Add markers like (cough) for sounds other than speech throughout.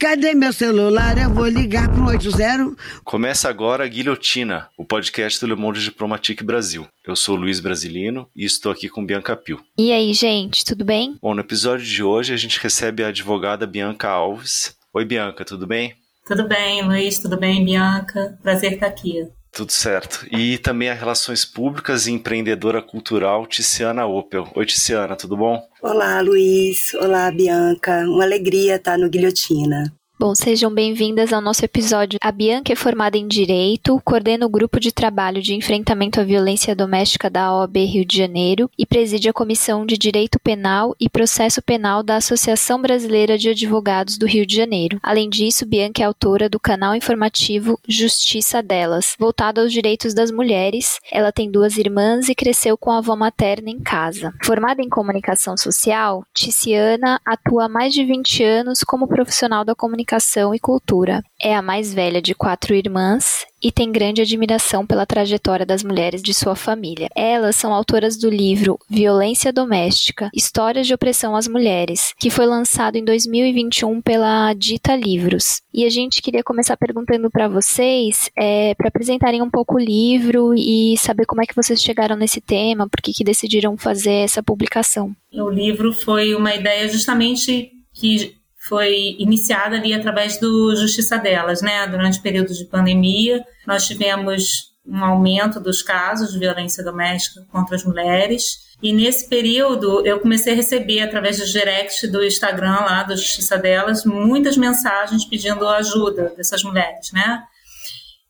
Cadê meu celular? Eu vou ligar pro 80. Começa agora a Guilhotina, o podcast do Le Monde Diplomatique Brasil. Eu sou Luiz Brasilino e estou aqui com Bianca Pio. E aí, gente, tudo bem? Bom, no episódio de hoje a gente recebe a advogada Bianca Alves. Oi, Bianca, tudo bem? Tudo bem, Luiz, tudo bem, Bianca? Prazer estar aqui. Tudo certo. E também a Relações Públicas e Empreendedora Cultural, Tiziana Opel. Oi, Tiziana, tudo bom? Olá, Luiz. Olá, Bianca. Uma alegria estar no Guilhotina. Bom, sejam bem-vindas ao nosso episódio. A Bianca é formada em Direito, coordena o grupo de trabalho de enfrentamento à violência doméstica da OAB Rio de Janeiro e preside a Comissão de Direito Penal e Processo Penal da Associação Brasileira de Advogados do Rio de Janeiro. Além disso, Bianca é autora do canal informativo Justiça Delas, voltado aos direitos das mulheres. Ela tem duas irmãs e cresceu com a avó materna em casa. Formada em comunicação social, Ticiana atua há mais de 20 anos como profissional da comunicação Comunicação e Cultura. É a mais velha de quatro irmãs e tem grande admiração pela trajetória das mulheres de sua família. Elas são autoras do livro Violência Doméstica: Histórias de Opressão às Mulheres, que foi lançado em 2021 pela Dita Livros. E a gente queria começar perguntando para vocês, é, para apresentarem um pouco o livro e saber como é que vocês chegaram nesse tema, por que, que decidiram fazer essa publicação. O livro foi uma ideia justamente que foi iniciada ali através do Justiça Delas, né? Durante o período de pandemia, nós tivemos um aumento dos casos de violência doméstica contra as mulheres. E nesse período eu comecei a receber, através dos directs do Instagram lá, da Justiça Delas, muitas mensagens pedindo ajuda dessas mulheres, né?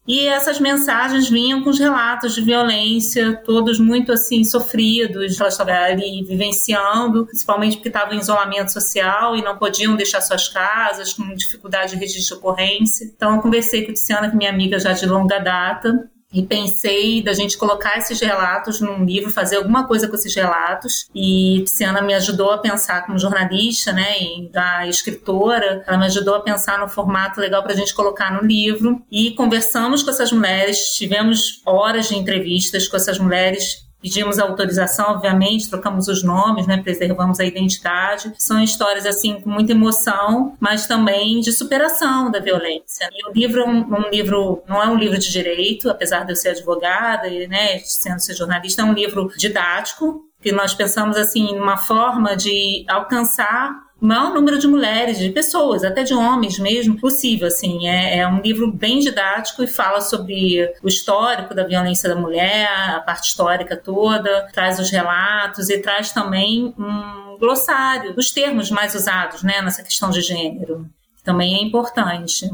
E essas mensagens vinham com os relatos de violência, todos muito assim sofridos, elas estavam ali vivenciando, principalmente porque estavam em isolamento social e não podiam deixar suas casas, com dificuldade de registro de ocorrência. Então eu conversei com a Tiziana, que é minha amiga já de longa data, e pensei da gente colocar esses relatos num livro, fazer alguma coisa com esses relatos. E Tiziana me ajudou a pensar como jornalista, né, e da escritora, ela me ajudou a pensar no formato legal para a gente colocar no livro. E conversamos com essas mulheres, tivemos horas de entrevistas com essas mulheres Pedimos autorização, obviamente, trocamos os nomes, né, preservamos a identidade. São histórias assim com muita emoção, mas também de superação da violência. E o livro é um, um livro, não é um livro de direito, apesar de eu ser advogada e, né, sendo ser jornalista, é um livro didático que nós pensamos assim uma forma de alcançar maior número de mulheres, de pessoas, até de homens mesmo, possível. Assim, é, é, um livro bem didático e fala sobre o histórico da violência da mulher, a parte histórica toda, traz os relatos e traz também um glossário dos termos mais usados, né, nessa questão de gênero. Também é importante,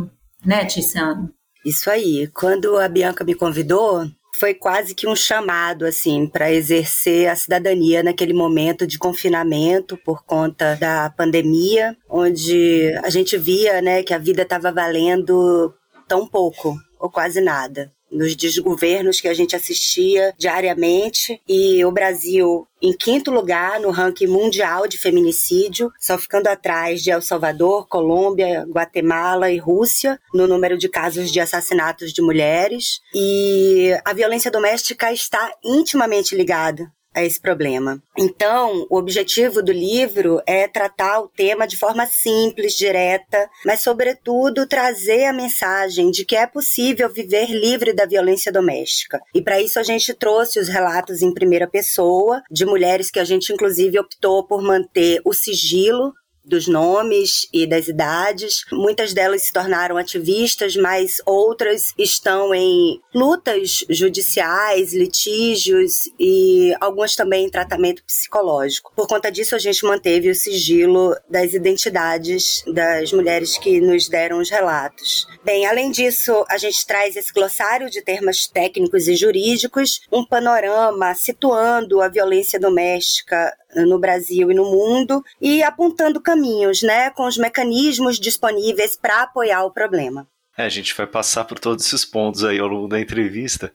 né, Tiziano? Isso aí. Quando a Bianca me convidou, foi quase que um chamado assim para exercer a cidadania naquele momento de confinamento por conta da pandemia, onde a gente via, né, que a vida estava valendo tão pouco ou quase nada nos desgovernos que a gente assistia diariamente e o Brasil em quinto lugar no ranking mundial de feminicídio, só ficando atrás de El Salvador, Colômbia, Guatemala e Rússia no número de casos de assassinatos de mulheres. E a violência doméstica está intimamente ligada a esse problema. Então, o objetivo do livro é tratar o tema de forma simples, direta, mas, sobretudo, trazer a mensagem de que é possível viver livre da violência doméstica. E para isso a gente trouxe os relatos em primeira pessoa de mulheres que a gente, inclusive, optou por manter o sigilo dos nomes e das idades. Muitas delas se tornaram ativistas, mas outras estão em lutas judiciais, litígios e algumas também em tratamento psicológico. Por conta disso, a gente manteve o sigilo das identidades das mulheres que nos deram os relatos. Bem, além disso, a gente traz esse glossário de termos técnicos e jurídicos, um panorama situando a violência doméstica no Brasil e no mundo e apontando caminhos, né, com os mecanismos disponíveis para apoiar o problema. É, a gente vai passar por todos esses pontos aí ao longo da entrevista.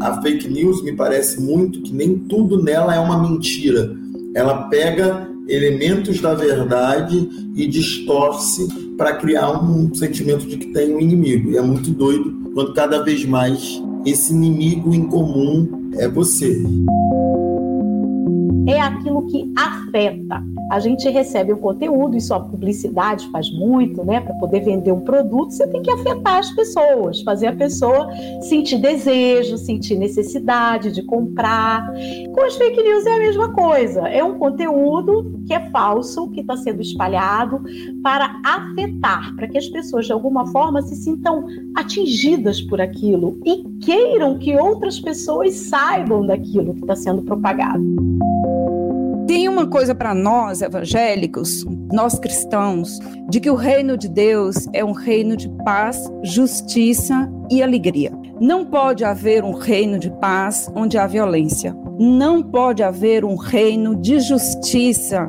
A fake news me parece muito que nem tudo nela é uma mentira. Ela pega elementos da verdade e distorce para criar um sentimento de que tem um inimigo. E é muito doido quando cada vez mais esse inimigo em comum é você é aquilo que afeta. A gente recebe o conteúdo, isso a publicidade faz muito, né? Para poder vender um produto, você tem que afetar as pessoas, fazer a pessoa sentir desejo, sentir necessidade de comprar. Com as fake news é a mesma coisa. É um conteúdo que é falso, que está sendo espalhado para afetar, para que as pessoas de alguma forma se sintam atingidas por aquilo e queiram que outras pessoas saibam daquilo que está sendo propagado. Tem uma coisa para nós evangélicos, nós cristãos, de que o reino de Deus é um reino de paz, justiça e alegria. Não pode haver um reino de paz onde há violência. Não pode haver um reino de justiça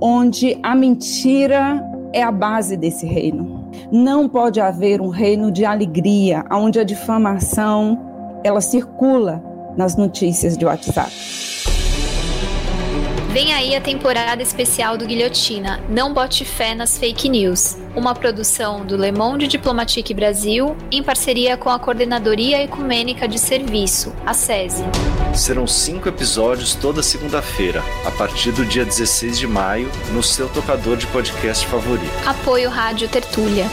onde a mentira é a base desse reino. Não pode haver um reino de alegria onde a difamação ela circula nas notícias de WhatsApp. Vem aí a temporada especial do Guilhotina, Não Bote Fé nas Fake News, uma produção do Le Monde Diplomatique Brasil em parceria com a Coordenadoria Ecumênica de Serviço, a SESI. Serão cinco episódios toda segunda-feira, a partir do dia 16 de maio, no seu tocador de podcast favorito. Apoio Rádio Tertúlia.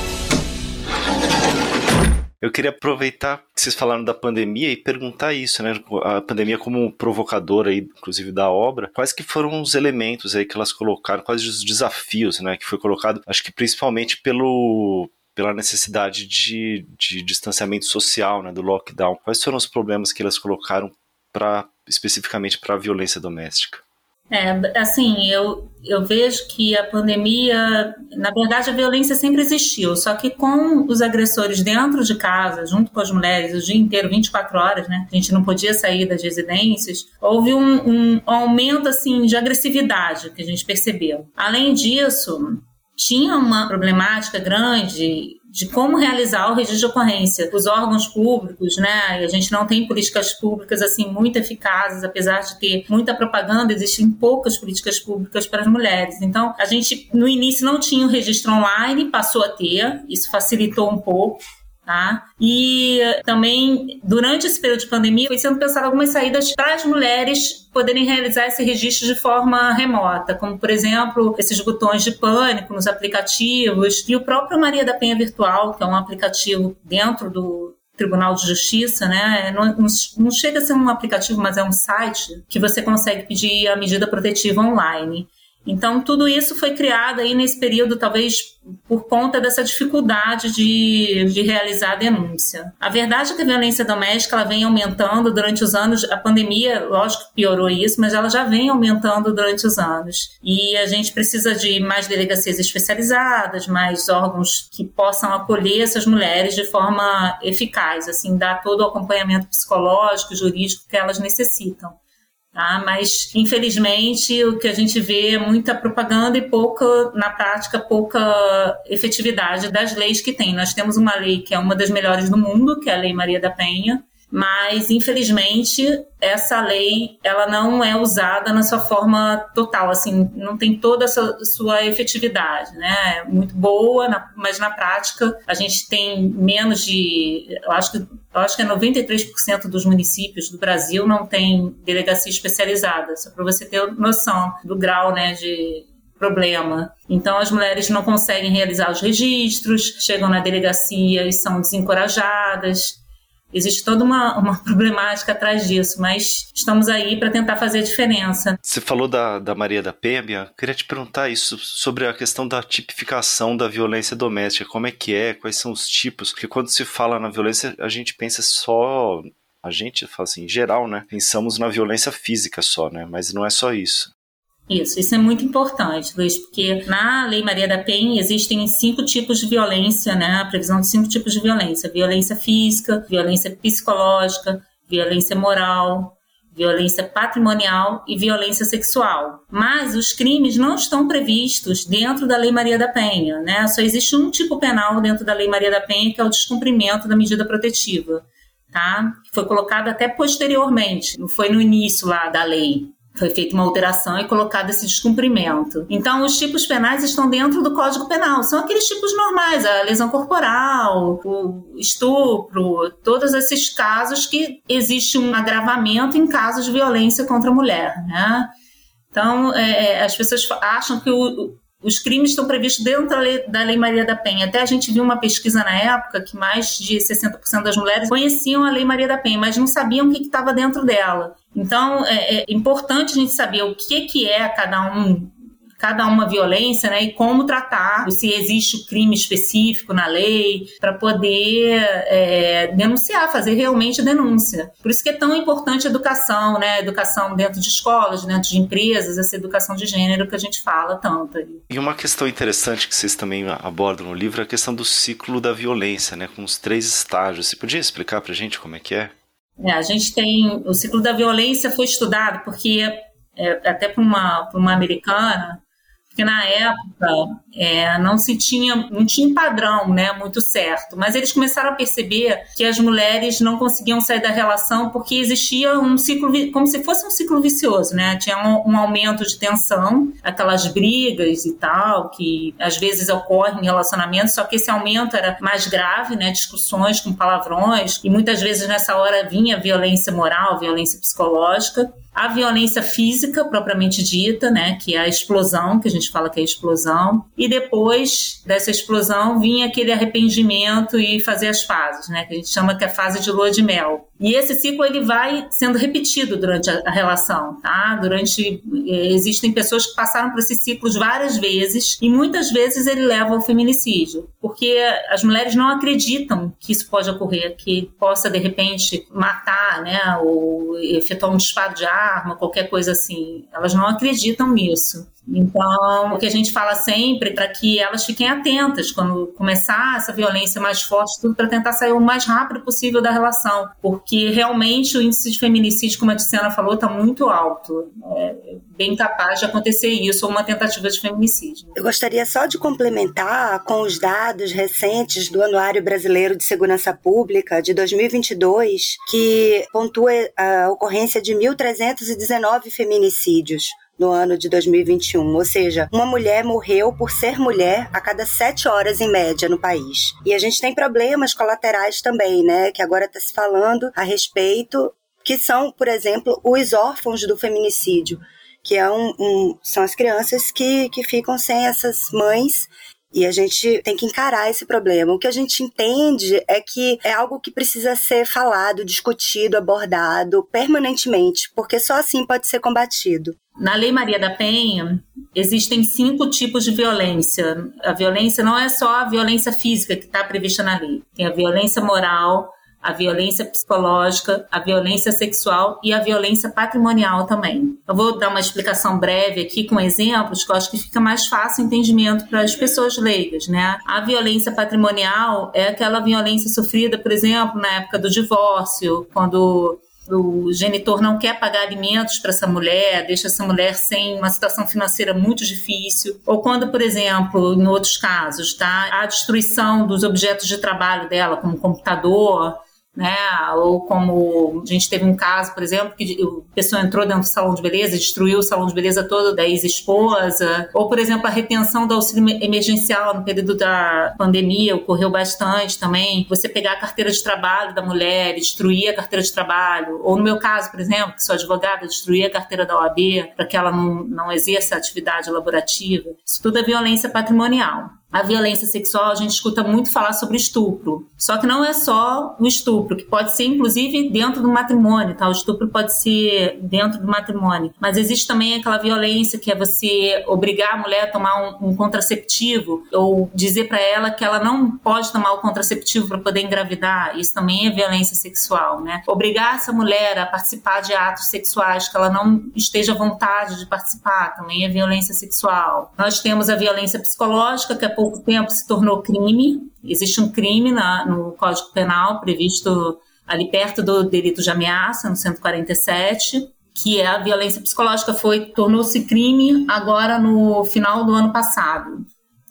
Eu queria aproveitar que vocês falaram da pandemia e perguntar isso, né? A pandemia como provocadora aí, inclusive da obra, quais que foram os elementos aí que elas colocaram, quais os desafios, né? Que foi colocado, acho que principalmente pelo pela necessidade de, de distanciamento social, né, do lockdown. Quais foram os problemas que elas colocaram para especificamente para a violência doméstica? É, assim, eu, eu vejo que a pandemia, na verdade, a violência sempre existiu, só que com os agressores dentro de casa, junto com as mulheres, o dia inteiro, 24 horas, né? A gente não podia sair das residências. Houve um, um aumento, assim, de agressividade que a gente percebeu. Além disso, tinha uma problemática grande de como realizar o registro de ocorrência. Os órgãos públicos, né? A gente não tem políticas públicas assim muito eficazes, apesar de ter muita propaganda, existem poucas políticas públicas para as mulheres. Então, a gente no início não tinha o registro online, passou a ter, isso facilitou um pouco. Tá? E também, durante esse período de pandemia, foi sendo pensado algumas saídas para as mulheres poderem realizar esse registro de forma remota, como, por exemplo, esses botões de pânico nos aplicativos e o próprio Maria da Penha Virtual, que é um aplicativo dentro do, Tribunal de Justiça, né? Não, não, chega a ser um aplicativo, mas é um site que você consegue pedir a medida protetiva online. Então, tudo isso foi criado aí nesse período, talvez por conta dessa dificuldade de, de realizar a denúncia. A verdade é que a violência doméstica ela vem aumentando durante os anos. A pandemia, lógico piorou isso, mas ela já vem aumentando durante os anos. E a gente precisa de mais delegacias especializadas, mais órgãos que possam acolher essas mulheres de forma eficaz, assim, dar todo o acompanhamento psicológico, jurídico que elas necessitam. Tá? Mas, infelizmente, o que a gente vê é muita propaganda e pouca, na prática, pouca efetividade das leis que tem. Nós temos uma lei que é uma das melhores do mundo, que é a Lei Maria da Penha, mas infelizmente essa lei ela não é usada na sua forma total, assim, não tem toda a sua, efetividade, né? É muito boa, mas na prática a gente tem menos de, eu acho que eu acho que é 93% dos municípios do Brasil não tem delegacia especializada, só para você ter noção do grau, né, de problema. Então, as mulheres não conseguem realizar os registros, chegam na delegacia e são desencorajadas. Existe toda uma, uma (laughs) problemática atrás disso, mas estamos aí para tentar fazer a diferença. Você falou da, da Maria da Penha, queria te perguntar isso sobre a questão da tipificação da violência doméstica. Como é que é? Quais são os tipos? Porque quando se fala na violência, a gente pensa só a gente fala assim, em geral, né? Pensamos na violência física só, né? Mas não é só isso. Isso, isso é muito importante, Luiz, porque na Lei Maria da Penha existem cinco tipos de violência, né? A previsão de cinco tipos de violência: violência física, violência psicológica, violência moral, violência patrimonial e violência sexual. Mas os crimes não estão previstos dentro da Lei Maria da Penha, né? Só existe um tipo penal dentro da Lei Maria da Penha, que é o descumprimento da medida protetiva, tá? Foi colocado até posteriormente, não foi no início lá da lei Foi feita uma alteração e colocado esse descumprimento. Então, os tipos penais estão dentro do Código Penal. São aqueles tipos normais, a lesão corporal, o estupro, todos esses casos que existe um agravamento em casos de violência contra a mulher, né? Então, é, é as pessoas acham que o, os crimes estão previstos dentro da lei, da lei, Maria da Penha. Até a gente viu uma pesquisa na época que mais de 60% das mulheres conheciam a Lei Maria da Penha, mas não sabiam o que estava dentro dela. Então, é, é, importante a gente saber o que, que é cada um cada uma violência, né, e como tratar, se existe o crime específico na lei, para poder é, denunciar, fazer realmente denúncia. Por isso que é tão importante a educação, né, educação dentro de escolas, dentro de empresas, essa educação de gênero que a gente fala tanto. E uma questão interessante que vocês também abordam no livro é a questão do ciclo da violência, né, com os três estágios. Você podia explicar para a gente como é que é? É, a gente tem o ciclo da violência foi estudado porque é, até para uma, uma americana porque na época é, não se tinha, não tinha padrão né, muito certo, mas eles começaram a perceber que as mulheres não conseguiam sair da relação porque existia um ciclo, como se fosse um ciclo vicioso, né? Tinha um, um aumento de tensão, aquelas brigas e tal, que às vezes ocorrem em relacionamentos, só que esse aumento era mais grave, né? Discussões com palavrões, e muitas vezes nessa hora vinha violência moral, violência psicológica a violência física propriamente dita, né, que é a explosão, que a gente fala que é explosão, e depois dessa explosão vinha aquele arrependimento e fazer as fases, né, que a gente chama que é a fase de lua de mel. E esse ciclo ele vai sendo repetido durante a, relação, tá? Durante eh, existem pessoas que passaram por esses ciclos várias vezes e muitas vezes ele leva ao feminicídio, porque as mulheres não acreditam que isso pode ocorrer, que possa de repente matar, né, ou efetuar um disparo de arma, qualquer coisa assim. Elas não acreditam nisso. Então, o que a gente fala sempre é para que elas fiquem atentas quando começar essa violência mais forte, tudo para tentar sair o mais rápido possível da relação, porque realmente o índice de feminicídio, como a Tiziana falou, está muito alto. É bem capaz de acontecer isso ou uma tentativa de feminicídio. Eu gostaria só de complementar com os dados recentes do Anuário Brasileiro de Segurança Pública de 2022, que pontua a ocorrência de 1.319 feminicídios no ano de 2021. Ou seja, uma mulher morreu por ser mulher a cada sete horas em média no país. E a gente tem problemas colaterais também, né? Que agora está se falando a respeito, que são, por exemplo, os órfãos do feminicídio. Que é um, um, são as crianças que, que ficam sem essas mães e a gente tem que encarar esse problema. O que a gente entende é que é algo que precisa ser falado, discutido, abordado permanentemente, porque só assim pode ser combatido. Na Lei Maria da Penha, existem cinco tipos de violência. A violência não é só a violência física que está prevista na lei. Tem a violência moral, a violência psicológica, a violência sexual e a violência patrimonial também. Eu vou dar uma explicação breve aqui com exemplos que eu acho que fica mais fácil o entendimento para as pessoas leigas, né? A violência patrimonial é aquela violência sofrida, por exemplo, na época do divórcio, quando o genitor não quer pagar alimentos para essa mulher, deixa essa mulher sem uma situação financeira muito difícil, ou quando, por exemplo, em outros casos, tá, a destruição dos objetos de trabalho dela, como computador, né? Ou como a gente teve um caso, por exemplo, que a pessoa entrou dentro do salão de beleza, destruiu o salão de beleza todo da ex-esposa, ou por exemplo, a retenção do auxílio emergencial no período da pandemia ocorreu bastante também. Você pegar a carteira de trabalho da mulher, destruir a carteira de trabalho, ou no meu caso, por exemplo, que sou advogada, destruir a carteira da OAB para que ela não, não exerça atividade laborativa. Isso tudo é violência patrimonial a violência sexual, a gente escuta muito falar sobre estupro. Só que não é só o estupro, que pode ser inclusive dentro do matrimônio, tá? O estupro pode ser dentro do matrimônio. Mas existe também aquela violência que é você obrigar a mulher a tomar um, um contraceptivo ou dizer para ela que ela não pode tomar o contraceptivo para poder engravidar. Isso também é violência sexual, né? Obrigar essa mulher a participar de atos sexuais que ela não esteja à vontade de participar também é violência sexual. Nós temos a violência psicológica, que é pouco tempo se tornou crime. Existe um crime na, no Código Penal previsto ali perto do delito de ameaça, no 147, que é a violência psicológica foi tornou-se crime agora no final do ano passado.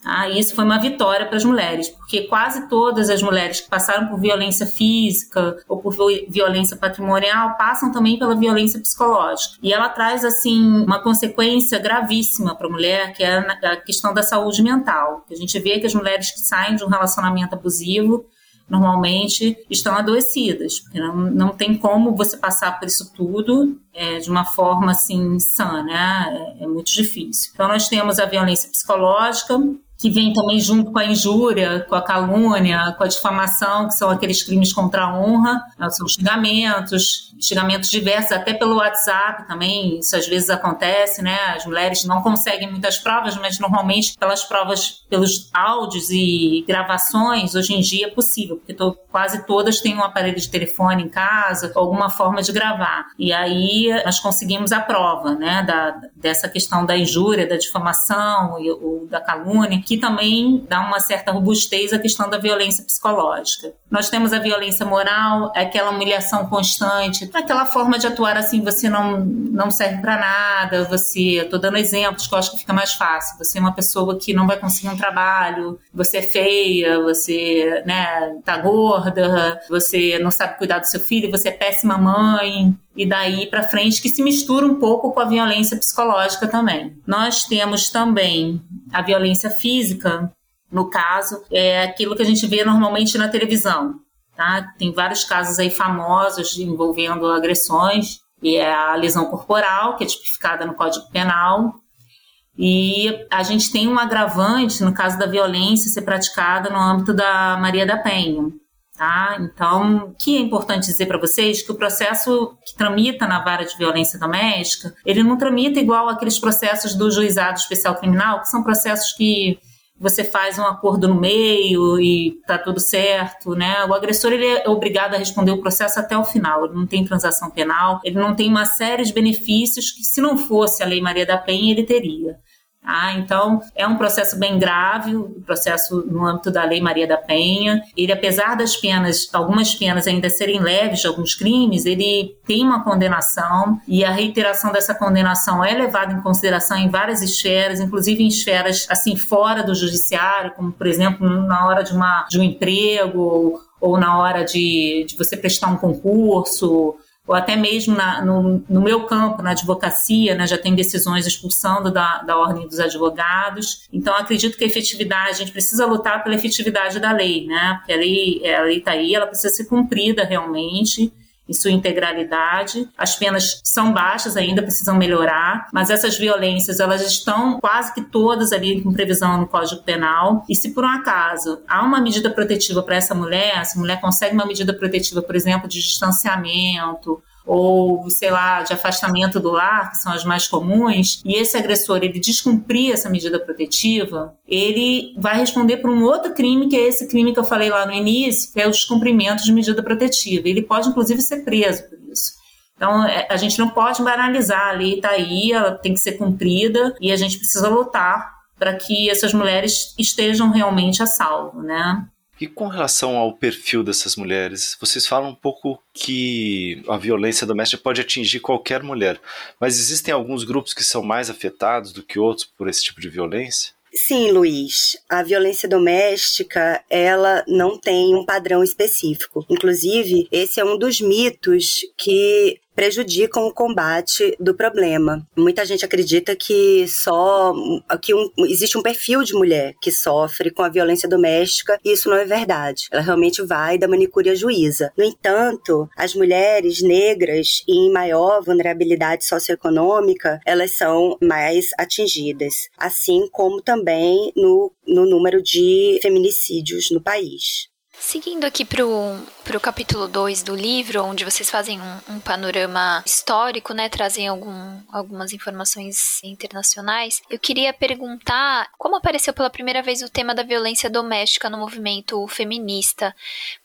Ah, isso foi uma vitória para as mulheres, porque quase todas as mulheres que passaram por violência física ou por violência patrimonial passam também pela violência psicológica. E ela traz, assim, uma consequência gravíssima para a mulher, que é a questão da saúde mental. A gente vê que as mulheres que saem de um relacionamento abusivo normalmente estão adoecidas, porque não, não tem como você passar por isso tudo é, de uma forma assim sã, né? É, é muito difícil. Então nós temos a violência psicológica, que vem também junto com a injúria, com a calúnia, com a difamação, que são aqueles crimes contra a honra, né, são xingamentos, xingamentos diversos, até pelo WhatsApp também, isso às vezes acontece, né? As mulheres não conseguem muitas provas, mas normalmente pelas provas, pelos áudios e gravações, hoje em dia é possível, porque quase todas têm um aparelho de telefone em casa, alguma forma de gravar. E aí nós conseguimos a prova, né, da, dessa questão da injúria, da difamação ou da calúnia, que também dá uma certa robustez à questão da violência psicológica. Nós temos a violência moral, aquela humilhação constante, aquela forma de atuar assim, você não, não serve para nada, você, estou dando exemplos que eu acho que fica mais fácil, você é uma pessoa que não vai conseguir um trabalho, você é feia, você, né, tá gorda, você não sabe cuidar do seu filho, você é péssima mãe, e daí para frente que se mistura um pouco com a violência psicológica também. Nós temos também a violência física, no caso, é aquilo que a gente vê normalmente na televisão. Tá? Tem vários casos aí famosos envolvendo agressões, e é a lesão corporal, que é tipificada no Código Penal. E a gente tem um agravante no caso da violência ser praticada no âmbito da Maria da Penha. Tá? Então, o que é importante dizer para vocês que o processo que tramita na vara de violência doméstica, ele não tramita igual aqueles processos do juizado especial criminal, que são processos que você faz um acordo no meio e tá tudo certo, né? O agressor ele é obrigado a responder o processo até o final. Ele não tem transação penal, ele não tem uma série de benefícios que se não fosse a Lei Maria da Penha ele teria. Ah, então, é um processo bem grave, o processo no âmbito da Lei Maria da Penha. Ele, apesar das penas, algumas penas ainda serem leves de alguns crimes, ele tem uma condenação e a reiteração dessa condenação é levada em consideração em várias esferas, inclusive em esferas assim fora do judiciário, como, por exemplo, na hora de, uma, de um emprego ou na hora de, de você prestar um concurso ou até mesmo na, no, no, meu campo, na advocacia, né, já tem decisões expulsando da, da ordem dos advogados. Então, acredito que a efetividade, a gente precisa lutar pela efetividade da lei, né? Porque a lei está aí, ela precisa ser cumprida realmente em sua integralidade. As penas são baixas ainda, precisam melhorar, mas essas violências elas estão quase que todas ali com previsão no Código Penal. E se por um acaso há uma medida protetiva para essa mulher, se a mulher consegue uma medida protetiva, por exemplo, de distanciamento ou, sei lá, de afastamento do lar, que são as mais comuns, e esse agressor ele descumprir essa medida protetiva, ele vai responder por um outro crime, que é esse crime que eu falei lá no início, que é o descumprimento de medida protetiva. Ele pode, inclusive, ser preso por isso. Então, é, a gente não pode banalizar a lei, está aí, ela tem que ser cumprida e a gente precisa lutar para que essas mulheres estejam realmente a salvo, né? E com relação ao perfil dessas mulheres, vocês falam um pouco que a violência doméstica pode atingir qualquer mulher, mas existem alguns grupos que são mais afetados do que outros por esse tipo de violência? Sim, Luiz. A violência doméstica, ela não tem um padrão específico. Inclusive, esse é um dos mitos que prejudicam o combate do problema. Muita gente acredita que só que um, existe um perfil de mulher que sofre com a violência doméstica e isso não é verdade. Ela realmente vai da manicure à juíza. No entanto, as mulheres negras em maior vulnerabilidade socioeconômica, elas são mais atingidas, assim como também no, no número de feminicídios no país. Seguindo aqui para o capítulo 2 do livro, onde vocês fazem um, um, panorama histórico, né, trazem algum, algumas informações internacionais, eu queria perguntar como apareceu pela primeira vez o tema da violência doméstica no movimento feminista,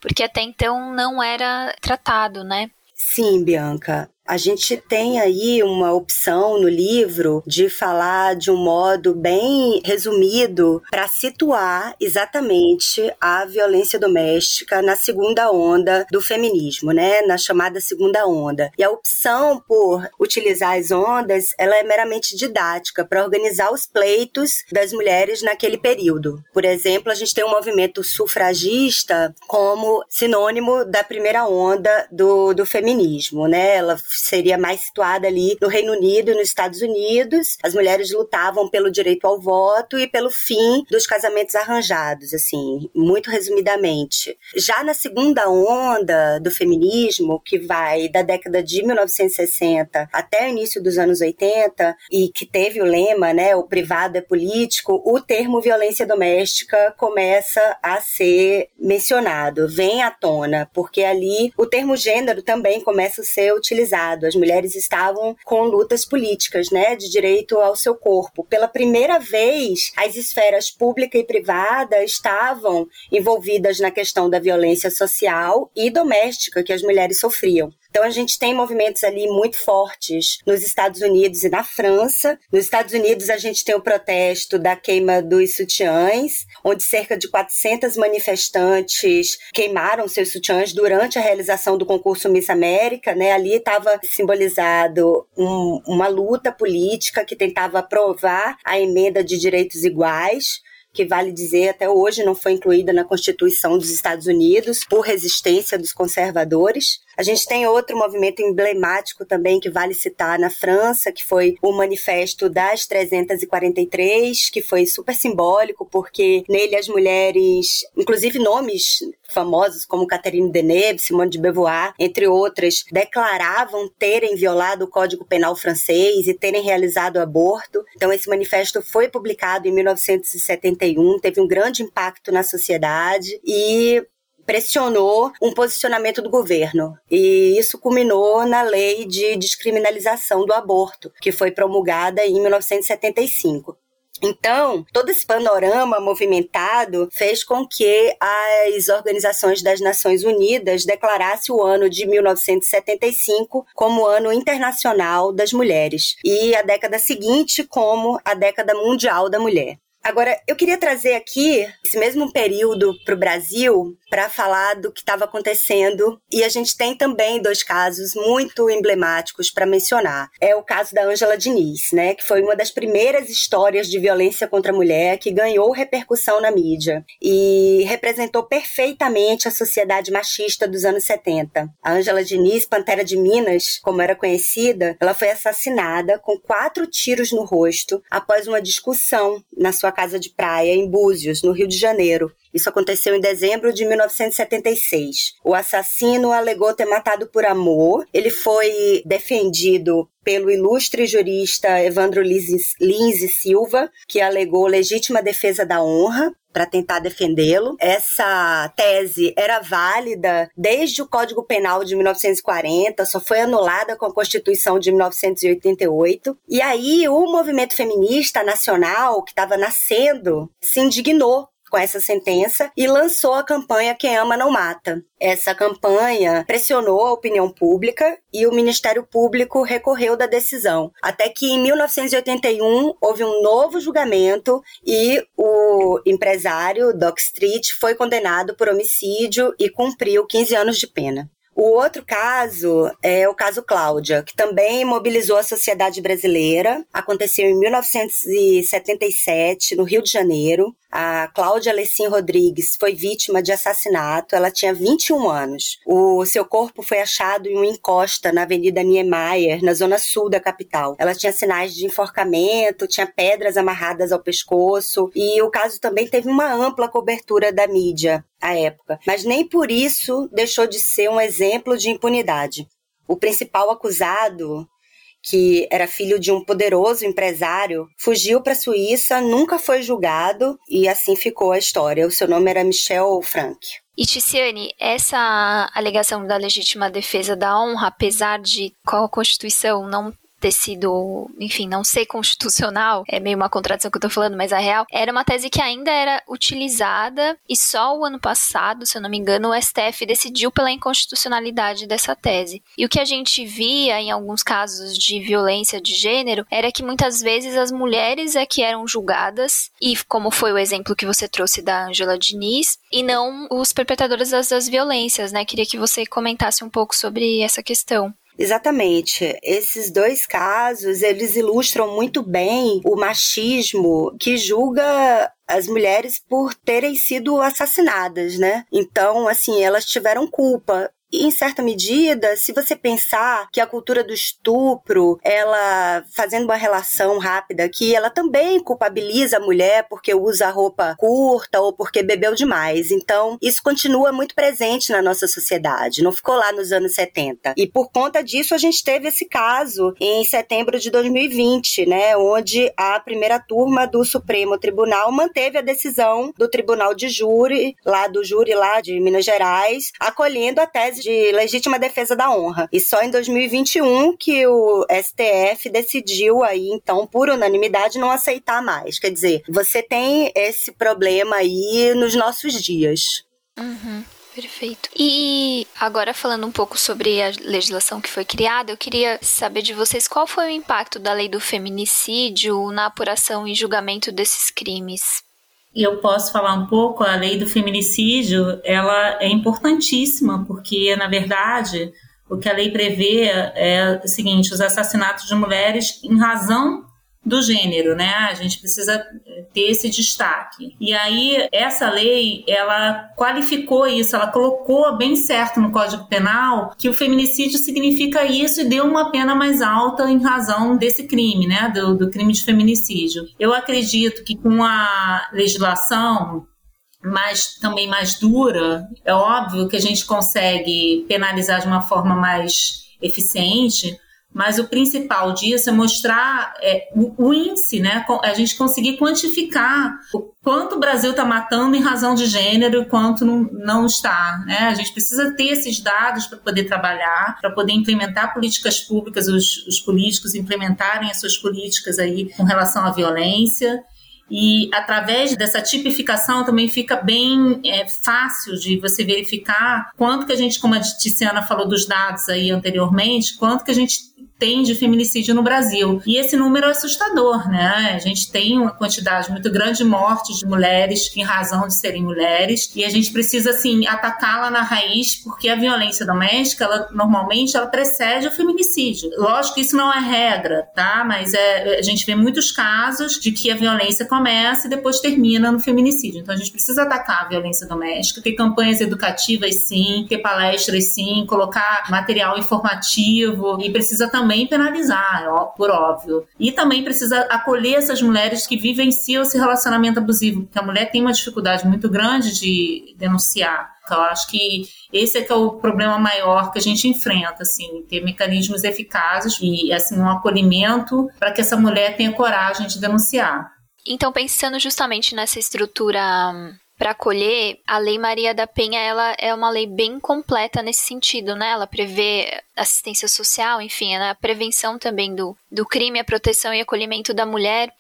porque até então não era tratado, né? Sim, Bianca. A gente tem aí uma opção no livro de falar de um modo bem resumido para situar exatamente a violência doméstica na segunda onda do feminismo, né? Na chamada segunda onda. E a opção por utilizar as ondas, ela é meramente didática para organizar os pleitos das mulheres naquele período. Por exemplo, a gente tem um movimento sufragista como sinônimo da primeira onda do, do feminismo, né? Ela seria mais situada ali no Reino Unido e nos Estados Unidos. As mulheres lutavam pelo direito ao voto e pelo fim dos casamentos arranjados, assim, muito resumidamente. Já na segunda onda do feminismo, que vai da década de 1960 até o início dos anos 80 e que teve o lema, né, o privado é político, o termo violência doméstica começa a ser mencionado, vem à tona, porque ali o termo gênero também começa a ser utilizado. As mulheres estavam com lutas políticas, né, de direito ao seu corpo. Pela primeira vez, as esferas pública e privada estavam envolvidas na questão da violência social e doméstica que as mulheres sofriam. Então a gente tem movimentos ali muito fortes nos Estados Unidos e na França. Nos Estados Unidos a gente tem o protesto da queima dos sutiãs, onde cerca de 400 manifestantes queimaram seus sutiãs durante a realização do concurso Miss América, né? Ali estava simbolizado um, uma luta política que tentava aprovar a emenda de direitos iguais que vale dizer até hoje não foi incluída na Constituição dos Estados Unidos por resistência dos conservadores. A gente tem outro movimento emblemático também que vale citar na França, que foi o Manifesto das 343, que foi super simbólico, porque nele as mulheres, inclusive nomes famosos como Catherine Deneuve, Simone de Beauvoir, entre outras, declaravam terem violado o Código Penal francês e terem realizado aborto. Então esse manifesto foi publicado em 1971, teve um grande impacto na sociedade e pressionou um posicionamento do governo. E isso culminou na lei de descriminalização do aborto, que foi promulgada em 1975. Então, todo esse panorama movimentado fez com que as organizações das Nações Unidas declarassem o ano de 1975 como ano internacional das mulheres e a década seguinte como a década mundial da mulher. Agora, eu queria trazer aqui esse mesmo período para o Brasil para falar do que estava acontecendo. E a gente tem também dois casos muito emblemáticos para mencionar. É o caso da Ângela Diniz, né, que foi uma das primeiras histórias de violência contra a mulher que ganhou repercussão na mídia e representou perfeitamente a sociedade machista dos anos 70. A Ângela Diniz, Pantera de Minas, como era conhecida, ela foi assassinada com quatro tiros no rosto após uma discussão na sua casa de praia em Búzios, no Rio de Janeiro. Isso aconteceu em dezembro de 1976. O assassino alegou ter matado por amor. Ele foi defendido pelo ilustre jurista Evandro Lins Silva, que alegou legítima defesa da honra para tentar defendê-lo. Essa tese era válida desde o Código Penal de 1940, só foi anulada com a Constituição de 1988. E aí o movimento feminista nacional que estava nascendo se indignou com essa sentença e lançou a campanha Quem Ama Não Mata. Essa campanha pressionou a opinião pública e o Ministério Público recorreu da decisão. Até que em 1981 houve um novo julgamento e o empresário Doc Street foi condenado por homicídio e cumpriu 15 anos de pena. O outro caso é o caso Cláudia, que também mobilizou a sociedade brasileira. Aconteceu em 1977, no Rio de Janeiro. A Cláudia Lecim Rodrigues foi vítima de assassinato. Ela tinha 21 anos. O seu corpo foi achado em uma encosta na Avenida Niemeyer, na zona sul da capital. Ela tinha sinais de enforcamento, tinha pedras amarradas ao pescoço e o caso também teve uma ampla cobertura da mídia à época. Mas nem por isso deixou de ser um exemplo de impunidade. O principal acusado que era filho de um poderoso empresário, fugiu para a Suíça, nunca foi julgado e assim ficou a história. O seu nome era Michel Frank. E Ticiane, essa alegação da legítima defesa da honra, apesar de qual a Constituição não ter sido, enfim, não ser constitucional, é meio uma contradição que eu tô falando, mas a real, era uma tese que ainda era utilizada e só o ano passado, se eu não me engano, o STF decidiu pela inconstitucionalidade dessa tese. E o que a gente via em alguns casos de violência de gênero era que muitas vezes as mulheres é que eram julgadas, e como foi o exemplo que você trouxe da Angela Diniz, e não os perpetradores das, das violências, né? Queria que você comentasse um pouco sobre essa questão. Exatamente. Esses dois casos, eles ilustram muito bem o machismo que julga as mulheres por terem sido assassinadas, né? Então, assim, elas tiveram culpa em certa medida, se você pensar que a cultura do estupro, ela fazendo uma relação rápida aqui, ela também culpabiliza a mulher porque usa roupa curta ou porque bebeu demais. Então, isso continua muito presente na nossa sociedade, não ficou lá nos anos 70. E por conta disso, a gente teve esse caso em setembro de 2020, né, onde a primeira turma do Supremo Tribunal manteve a decisão do Tribunal de Júri, lá do júri lá de Minas Gerais, acolhendo a tese de legítima defesa da honra. E só em 2021 que o STF decidiu aí, então, por unanimidade, não aceitar mais. Quer dizer, você tem esse problema aí nos nossos dias. Uhum. Perfeito. E agora falando um pouco sobre a legislação que foi criada, eu queria saber de vocês qual foi o impacto da lei do feminicídio na apuração e julgamento desses crimes. Eu posso falar um pouco, a lei do feminicídio, ela é importantíssima, porque, na verdade, o que a lei prevê é o seguinte, os assassinatos de mulheres em razão do gênero, né? A gente precisa eh, ter esse destaque. E aí essa lei, ela qualificou isso, ela colocou bem certo no Código Penal que o feminicídio significa isso e deu uma pena mais alta em razão desse crime, né? Do, do crime de feminicídio. Eu acredito que com a legislação mas também mais dura, é óbvio que a gente consegue penalizar de uma forma mais eficiente, mas o principal disso é mostrar é, o, o, índice, né? A gente conseguir quantificar o quanto o Brasil está matando em razão de gênero e quanto não, não está. Né? A gente precisa ter esses dados para poder trabalhar, para poder implementar políticas públicas, os, os políticos implementarem as suas políticas aí com relação à violência. E através dessa tipificação também fica bem é, fácil de você verificar quanto que a gente, como a Tiziana falou dos dados aí anteriormente, quanto que a gente tem de feminicídio no Brasil. E esse número é assustador, né? A gente tem uma quantidade muito grande de mortes de mulheres em razão de serem mulheres e a gente precisa, assim, atacá-la na raiz porque a violência doméstica, ela, normalmente, ela precede o feminicídio. Lógico que isso não é regra, tá? Mas é, a gente vê muitos casos de que a violência começa e depois termina no feminicídio. Então a gente precisa atacar a violência doméstica, ter campanhas educativas sim, ter palestras sim, colocar material informativo e precisa também também penalizar, ó, por óbvio. E também precisa acolher essas mulheres que vivenciam esse relacionamento abusivo, porque a mulher tem uma dificuldade muito grande de denunciar. Então, acho que esse é que é o problema maior que a gente enfrenta, assim, ter mecanismos eficazes e assim um acolhimento para que essa mulher tenha coragem de denunciar. Então, pensando justamente nessa estrutura hum, para acolher, a Lei Maria da Penha ela é uma lei bem completa nesse sentido, né? Ela prevê assistência social, enfim, é a prevenção também do, do crime, a proteção e acolhimento da mulher.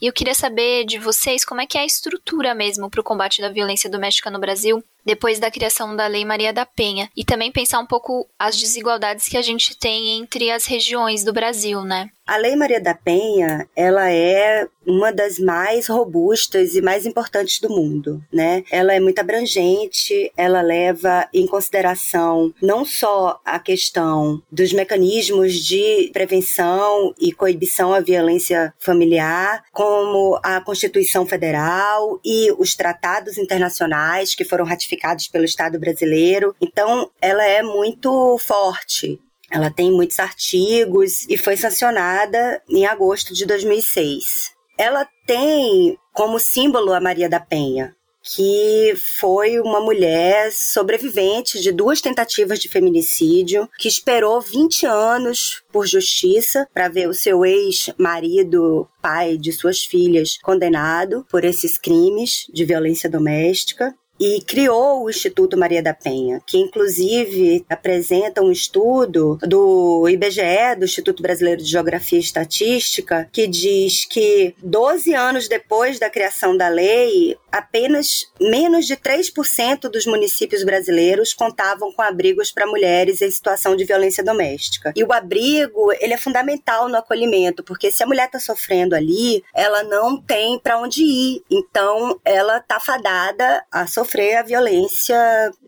E eu queria saber de vocês como é que é a estrutura mesmo para o combate da violência doméstica no Brasil depois da criação da Lei Maria da Penha e também pensar um pouco as desigualdades que a gente tem entre as regiões do Brasil, né? A Lei Maria da Penha, ela é uma das mais robustas e mais importantes do mundo, né? Ela é muito abrangente, ela leva em consideração não só a questão dos mecanismos de prevenção e coibição à violência familiar, como a Constituição Federal e os tratados internacionais que foram ratificados pelo Estado brasileiro. Então, ela é muito forte ela tem muitos artigos e foi sancionada em agosto de 2006. Ela tem como símbolo a Maria da Penha, que foi uma mulher sobrevivente de duas tentativas de feminicídio, que esperou 20 anos por justiça para ver o seu ex-marido, pai de suas filhas, condenado por esses crimes de violência doméstica. E criou o Instituto Maria da Penha, que inclusive apresenta um estudo do IBGE, do Instituto Brasileiro de Geografia e Estatística, que diz que 12 anos depois da criação da lei, apenas menos de 3% dos municípios brasileiros contavam com abrigos para mulheres em situação de violência doméstica. E o abrigo, ele é fundamental no acolhimento, porque se a mulher está sofrendo ali, ela não tem para onde ir. Então, ela está fadada a sofrer a violência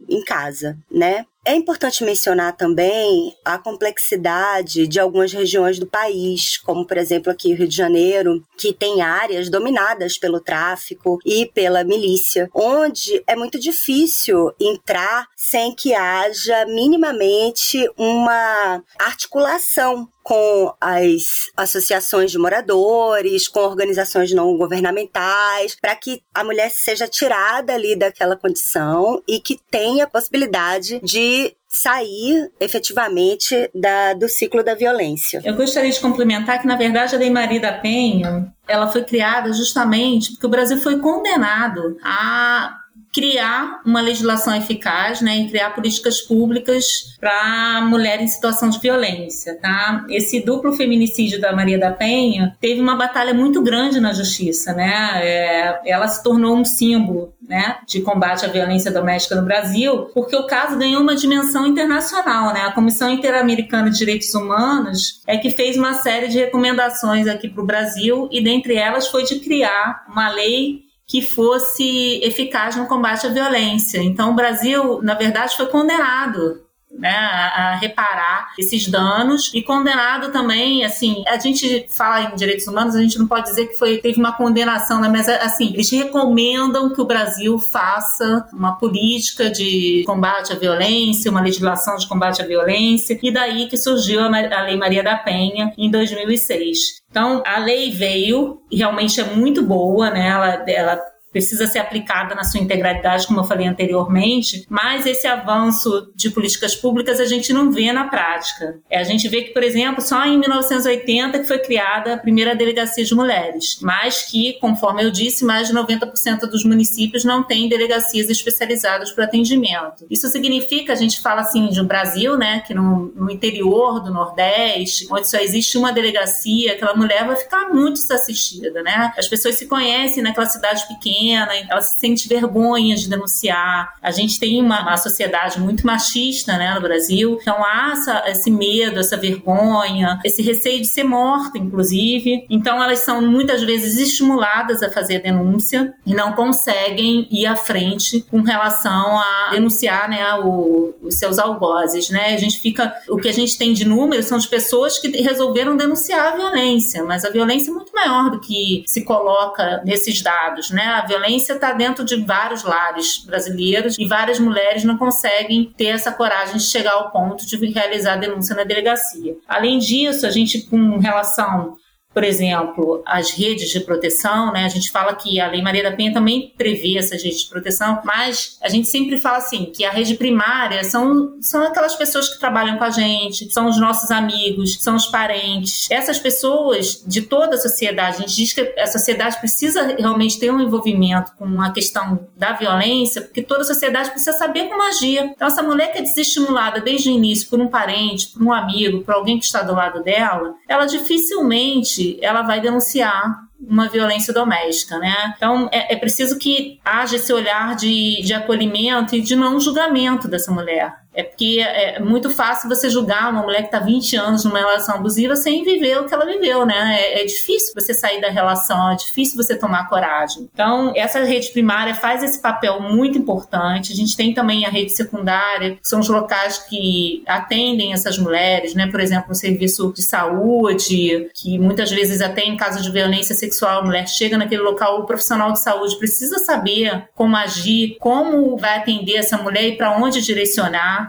em casa, né? É importante mencionar também a complexidade de algumas regiões do país, como por exemplo aqui o Rio de Janeiro, que tem áreas dominadas pelo tráfico e pela milícia, onde é muito difícil entrar sem que haja minimamente uma articulação com as associações de moradores, com organizações não governamentais, para que a mulher seja tirada ali daquela condição e que tenha a possibilidade de sair efetivamente da, do ciclo da violência. Eu gostaria de complementar que, na verdade, a Lei Maria da Penha ela foi criada justamente porque o Brasil foi condenado a criar uma legislação eficaz, né, criar políticas públicas para mulher em situação de violência, tá? Esse duplo feminicídio da Maria da Penha teve uma batalha muito grande na justiça, né? É, ela se tornou um símbolo, né, de combate à violência doméstica no Brasil, porque o caso ganhou uma dimensão internacional, né? A Comissão Interamericana de Direitos Humanos é que fez uma série de recomendações aqui para o Brasil e dentre elas foi de criar uma lei que fosse eficaz no combate à violência. Então, o Brasil, na verdade, foi condenado né, a, a, reparar esses danos e condenado também, assim, a gente fala em direitos humanos, a gente não pode dizer que foi teve uma condenação, né, mas assim, eles recomendam que o Brasil faça uma política de combate à violência, uma legislação de combate à violência, e daí que surgiu a, a Lei Maria da Penha em 2006. Então, a lei veio, realmente é muito boa, né? Ela, ela precisa ser aplicada na sua integralidade, como eu falei anteriormente, mas esse avanço de políticas públicas a gente não vê na prática. É, a gente vê que, por exemplo, só em 1980 que foi criada a primeira delegacia de mulheres, mas que, conforme eu disse, mais de 90% dos municípios não têm delegacias especializadas para atendimento. Isso significa, a gente fala assim de um Brasil, né, que no, no interior do Nordeste, onde só existe uma delegacia, aquela mulher vai ficar muito desassistida, né? As pessoas se conhecem naquela cidade pequena pequena, ela se sente vergonha de denunciar. A gente tem uma, uma sociedade muito machista né, no Brasil, então há essa, esse medo, essa vergonha, esse receio de ser morta, inclusive. Então elas são muitas vezes estimuladas a fazer a denúncia e não conseguem ir à frente com relação a denunciar né, o, os seus algozes. Né? A gente fica. O que a gente tem de números são de pessoas que resolveram denunciar a violência, mas a violência é muito maior do que se coloca nesses dados. Né? A violência está dentro de vários lares brasileiros e várias mulheres não conseguem ter essa coragem de chegar ao ponto de realizar a denúncia na delegacia. Além disso, a gente, com relação por exemplo, as redes de proteção, né? A gente fala que a Lei Maria da Penha também prevê essas redes de proteção, mas a gente sempre fala assim que a rede primária são, são aquelas pessoas que trabalham com a gente, são os nossos amigos, são os parentes. Essas pessoas de toda a sociedade, a gente diz que a sociedade precisa realmente ter um envolvimento com a questão da violência, porque toda a sociedade precisa saber como agir. Então, essa mulher que é desestimulada desde o início por um parente, por um amigo, por alguém que está do lado dela, ela dificilmente ela vai denunciar uma violência doméstica, né? Então é, é, preciso que haja esse olhar de, de acolhimento e de não julgamento dessa mulher. É porque é muito fácil você julgar uma mulher que está 20 anos numa relação abusiva sem viver o que ela viveu, né? É, é, difícil você sair da relação, é difícil você tomar coragem. Então, essa rede primária faz esse papel muito importante. A gente tem também a rede secundária, que são os locais que atendem essas mulheres, né? Por exemplo, o serviço de saúde, que muitas vezes até em caso de violência sexual, a mulher chega naquele local, o profissional de saúde precisa saber como agir, como vai atender essa mulher e para onde direcionar.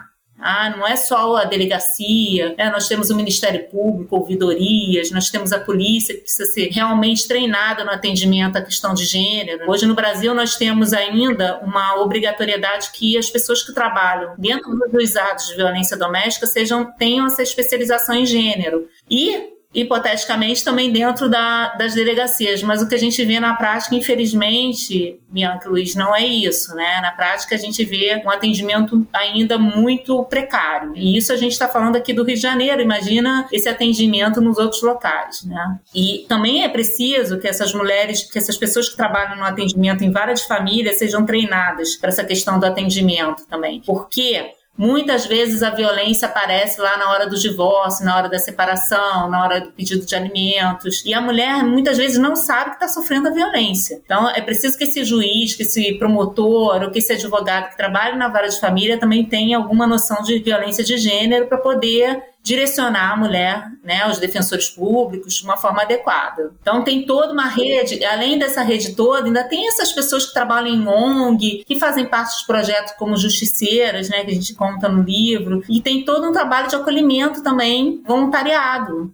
Ah, não é só a delegacia, né? nós temos o Ministério Público, ouvidorias, nós temos a polícia que precisa ser realmente treinada no atendimento à questão de gênero. Hoje no Brasil nós temos ainda uma obrigatoriedade que as pessoas que trabalham dentro dos atos de violência doméstica sejam tenham essa especialização em gênero. E hipoteticamente também dentro da, das delegacias, mas o que a gente vê na prática, infelizmente, Bianca Luiz, não é isso, né? Na prática a gente vê um atendimento ainda muito precário. E isso a gente está falando aqui do Rio de Janeiro, imagina esse atendimento nos outros locais, né? E também é preciso que essas mulheres, que essas pessoas que trabalham no atendimento em várias famílias sejam treinadas para essa questão do atendimento também. Porque Muitas vezes a violência aparece lá na hora do divórcio, na hora da separação, na hora do pedido de alimentos. E a mulher muitas vezes não sabe que está sofrendo a violência. Então é preciso que esse juiz, que esse promotor ou que esse advogado que trabalhe na vara de família também tenha alguma noção de violência de gênero para poder direcionar a mulher, né, aos defensores públicos de uma forma adequada. Então tem toda uma rede, além dessa rede toda, ainda tem essas pessoas que trabalham em ONG, que fazem parte dos projetos como justiceiras, né, que a gente conta no livro, e tem todo um trabalho de acolhimento também voluntariado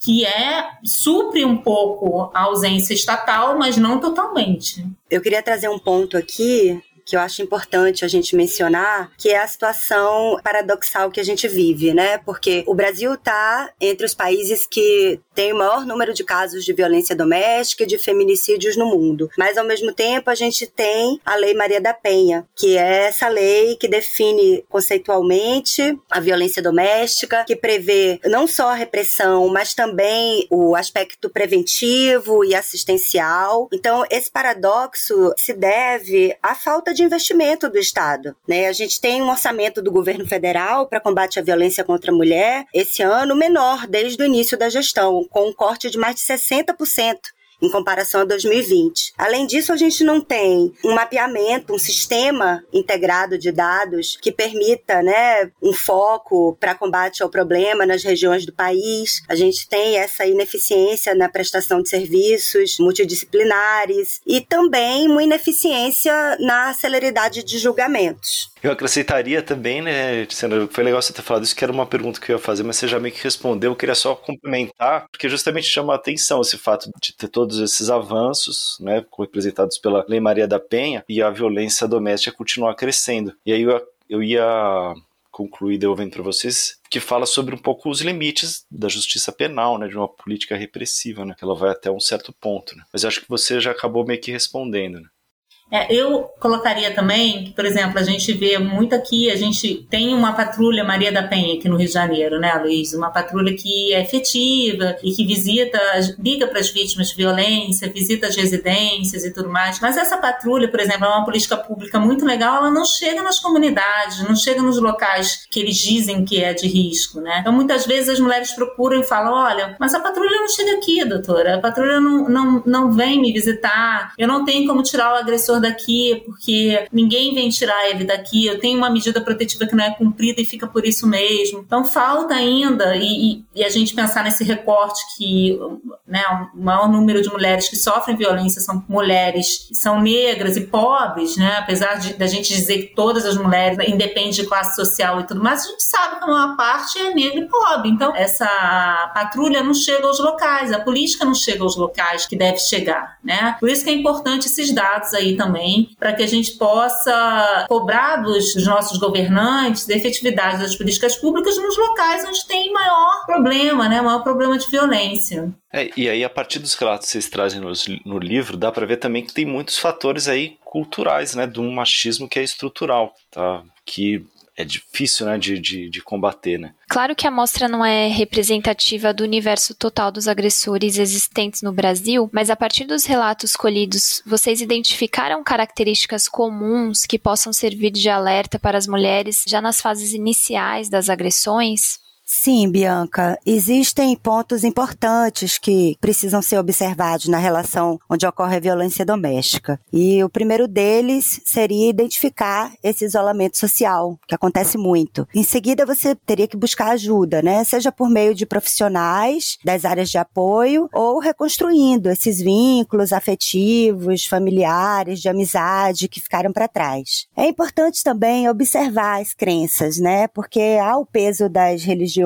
que é supre um pouco a ausência estatal, mas não totalmente. Eu queria trazer um ponto aqui que eu acho importante a gente mencionar, que é a situação paradoxal que a gente vive, né? Porque o Brasil está entre os países que tem o maior número de casos de violência doméstica e de feminicídios no mundo. Mas, ao mesmo tempo, a gente tem a Lei Maria da Penha, que é essa lei que define conceitualmente a violência doméstica, que prevê não só a repressão, mas também o aspecto preventivo e assistencial. Então, esse paradoxo se deve à falta de investimento do Estado. Né? A gente tem um orçamento do governo federal para combate à violência contra a mulher, esse ano menor desde o início da gestão, com um corte de mais de 60% em comparação a 2020. Além disso, a gente não tem um mapeamento, um sistema integrado de dados que permita né, um foco para combate ao problema nas regiões do país. A gente tem essa ineficiência na prestação de serviços multidisciplinares e também uma ineficiência na celeridade de julgamentos. Eu acrescentaria também, né, Tiziana, foi legal você ter falado isso, que era uma pergunta que eu ia fazer, mas você já meio que respondeu, eu queria só complementar, porque justamente chama a atenção esse fato de ter todos esses avanços, né, representados pela Lei Maria da Penha, e a violência doméstica continuar crescendo. E aí eu, eu ia concluir devolvendo para vocês, que fala sobre um pouco os limites da justiça penal, né, de uma política repressiva, né, que ela vai até um certo ponto. Né. Mas acho que você já acabou meio que respondendo. Né. É, eu colocaria também que, por exemplo, a gente vê muito aqui, a gente tem uma patrulha Maria da Penha aqui no Rio de Janeiro, né, Luiz? Uma patrulha que é efetiva e que visita, liga para as vítimas de violência, visita as residências e tudo mais. Mas essa patrulha, por exemplo, é uma política pública muito legal, ela não chega nas comunidades, não chega nos locais que eles dizem que é de risco, né? Então, muitas vezes as mulheres procuram e falam: olha, mas a patrulha não chega aqui, doutora, a patrulha não, não, não vem me visitar, eu não tenho como tirar o agressor daqui porque ninguém vem tirar ele daqui, eu tenho uma medida protetiva que não é cumprida e fica por isso mesmo. Então falta ainda, e, e a gente pensar nesse recorte que né, o maior número de mulheres que sofrem violência são mulheres são negras e pobres, né? Apesar de da gente dizer que todas as mulheres, independe de classe social e tudo mais, a gente sabe que a maior parte é negra e pobre. Então, essa patrulha não chega aos locais, a política não chega aos locais que deve chegar, né? Por isso que é importante esses dados aí também também, para que a gente possa cobrar dos, nossos governantes da efetividade das políticas públicas nos locais onde tem maior problema, né, maior problema de violência. É, e aí, a partir dos relatos que vocês trazem no, no livro, dá para ver também que tem muitos fatores aí culturais, né, de um machismo que é estrutural, tá? Que é difícil né, de, de, de, combater. Né? Claro que a amostra não é representativa do universo total dos agressores existentes no Brasil, mas a partir dos relatos colhidos, vocês identificaram características comuns que possam servir de alerta para as mulheres já nas fases iniciais das agressões? Sim, Bianca, existem pontos importantes que precisam ser observados na relação onde ocorre a violência doméstica. E o primeiro deles seria identificar esse isolamento social, que acontece muito. Em seguida, você teria que buscar ajuda, né? Seja por meio de profissionais das áreas de apoio ou reconstruindo esses vínculos afetivos, familiares, de amizade que ficaram para trás. É importante também observar as crenças, né? Porque há o peso das religiões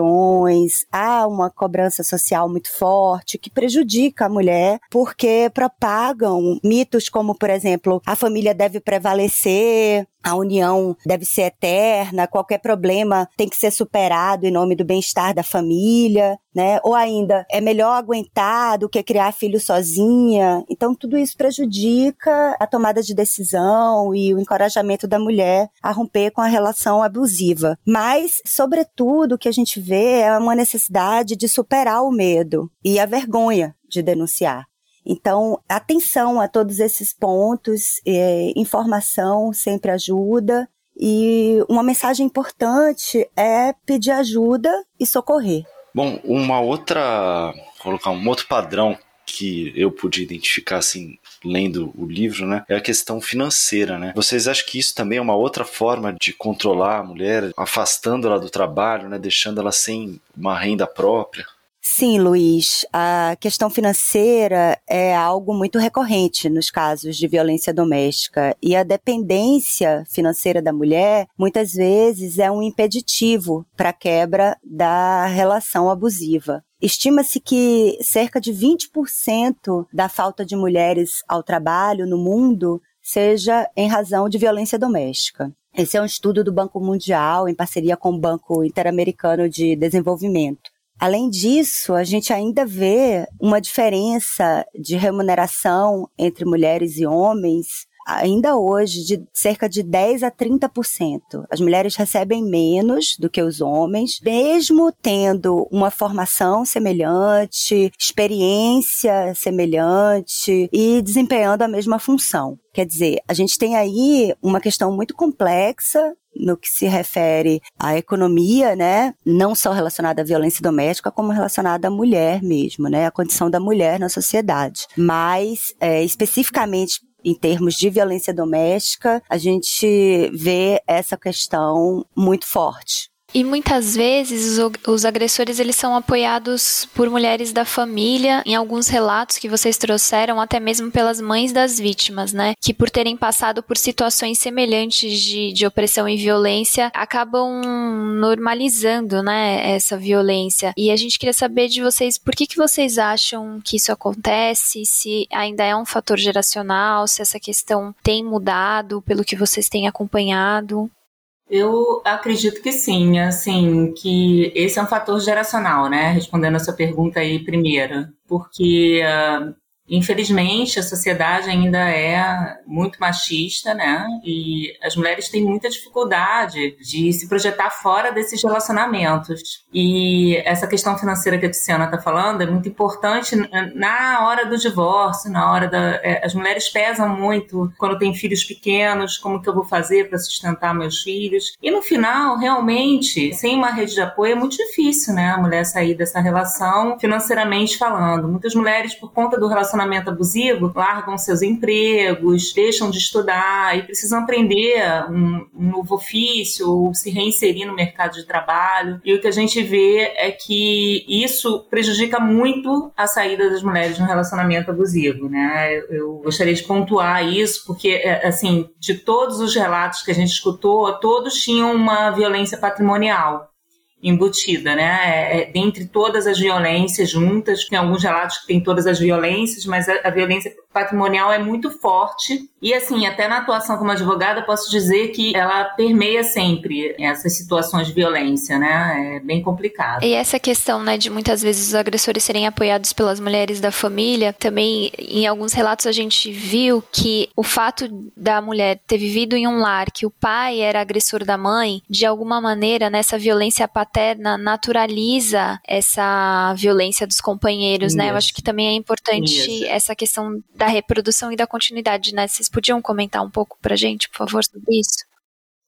há uma cobrança social muito forte que prejudica a mulher porque propagam mitos como, por exemplo, a família deve prevalecer, a união deve ser eterna, qualquer problema tem que ser superado em nome do bem-estar da família. né? Ou ainda, é melhor aguentar do que criar filho sozinha. Então, tudo isso prejudica a tomada de decisão e o encorajamento da mulher a romper com a relação abusiva. Mas, sobretudo, o que a gente vê é uma necessidade de superar o medo e a vergonha de denunciar. Então, atenção a todos esses pontos, é, informação sempre ajuda. E uma mensagem importante é pedir ajuda e socorrer. Bom, uma outra, colocar um outro padrão que eu pude identificar assim lendo o livro, né, é a questão financeira, né? Vocês acham que isso também é uma outra forma de controlar a mulher, afastando ela do trabalho, né, deixando ela sem uma renda própria? Sim, Luiz. A questão financeira é algo muito recorrente nos casos de violência doméstica e a dependência financeira da mulher muitas vezes é um impeditivo para a quebra da relação abusiva. Estima-se que cerca de 20% da falta de mulheres ao trabalho no mundo seja em razão de violência doméstica. Esse é um estudo do Banco Mundial em parceria com o Banco Interamericano de Desenvolvimento. Além disso, a gente ainda vê uma diferença de remuneração entre mulheres e homens ainda hoje de cerca de 10 a 30%. As mulheres recebem menos do que os homens, mesmo tendo uma formação semelhante, experiência semelhante e desempenhando a mesma função. Quer dizer, a gente tem aí uma questão muito complexa no que se refere à economia, né? Não só relacionada à violência doméstica, como relacionada à mulher mesmo, né? A condição da mulher na sociedade. Mas, é, especificamente em termos de violência doméstica, a gente vê essa questão muito forte. E muitas vezes os, agressores eles são apoiados por mulheres da família, em alguns relatos que vocês trouxeram, até mesmo pelas mães das vítimas, né? Que por terem passado por situações semelhantes de, de opressão e violência, acabam normalizando, né, essa violência. E a gente queria saber de vocês por que, que vocês acham que isso acontece, se ainda é um fator geracional, se essa questão tem mudado pelo que vocês têm acompanhado. Eu acredito que sim, assim, que esse é um fator geracional, né? Respondendo a sua pergunta aí primeiro, porque uh, Infelizmente, a sociedade ainda é muito machista, né? E as mulheres têm muita dificuldade de se projetar fora desses relacionamentos. E essa questão financeira que a Tiziana está falando é muito importante na hora do divórcio, na hora da. É, as mulheres pesam muito quando têm filhos pequenos, como que eu vou fazer para sustentar meus filhos. E no final, realmente, sem uma rede de apoio, é muito difícil, né? A mulher sair dessa relação financeiramente falando. Muitas mulheres, por conta do relacionamento, relacionamento abusivo largam seus empregos, deixam de estudar e precisam aprender um, um novo ofício ou se reinserir no mercado de trabalho. E o que a gente vê é que isso prejudica muito a saída das mulheres no relacionamento abusivo, né? Eu gostaria de pontuar isso porque, é, assim, de todos os relatos que a gente escutou, todos tinham uma violência patrimonial embutida, né? É, é, dentre todas as violências juntas, tem alguns relatos que tem todas as violências, mas a, a violência patrimonial é muito forte. E assim, até na atuação como advogada, posso dizer que ela permeia sempre essas situações de violência, né? É bem complicado. E essa questão, né, de muitas vezes os agressores serem apoiados pelas mulheres da família, também em alguns relatos a gente viu que o fato da mulher ter vivido em um lar que o pai era agressor da mãe, de alguma maneira, nessa violência paterna naturaliza essa violência dos companheiros, né? Eu acho que também é importante essa questão da reprodução e da continuidade, né? Vocês podiam comentar um pouco pra gente, por favor, sobre isso?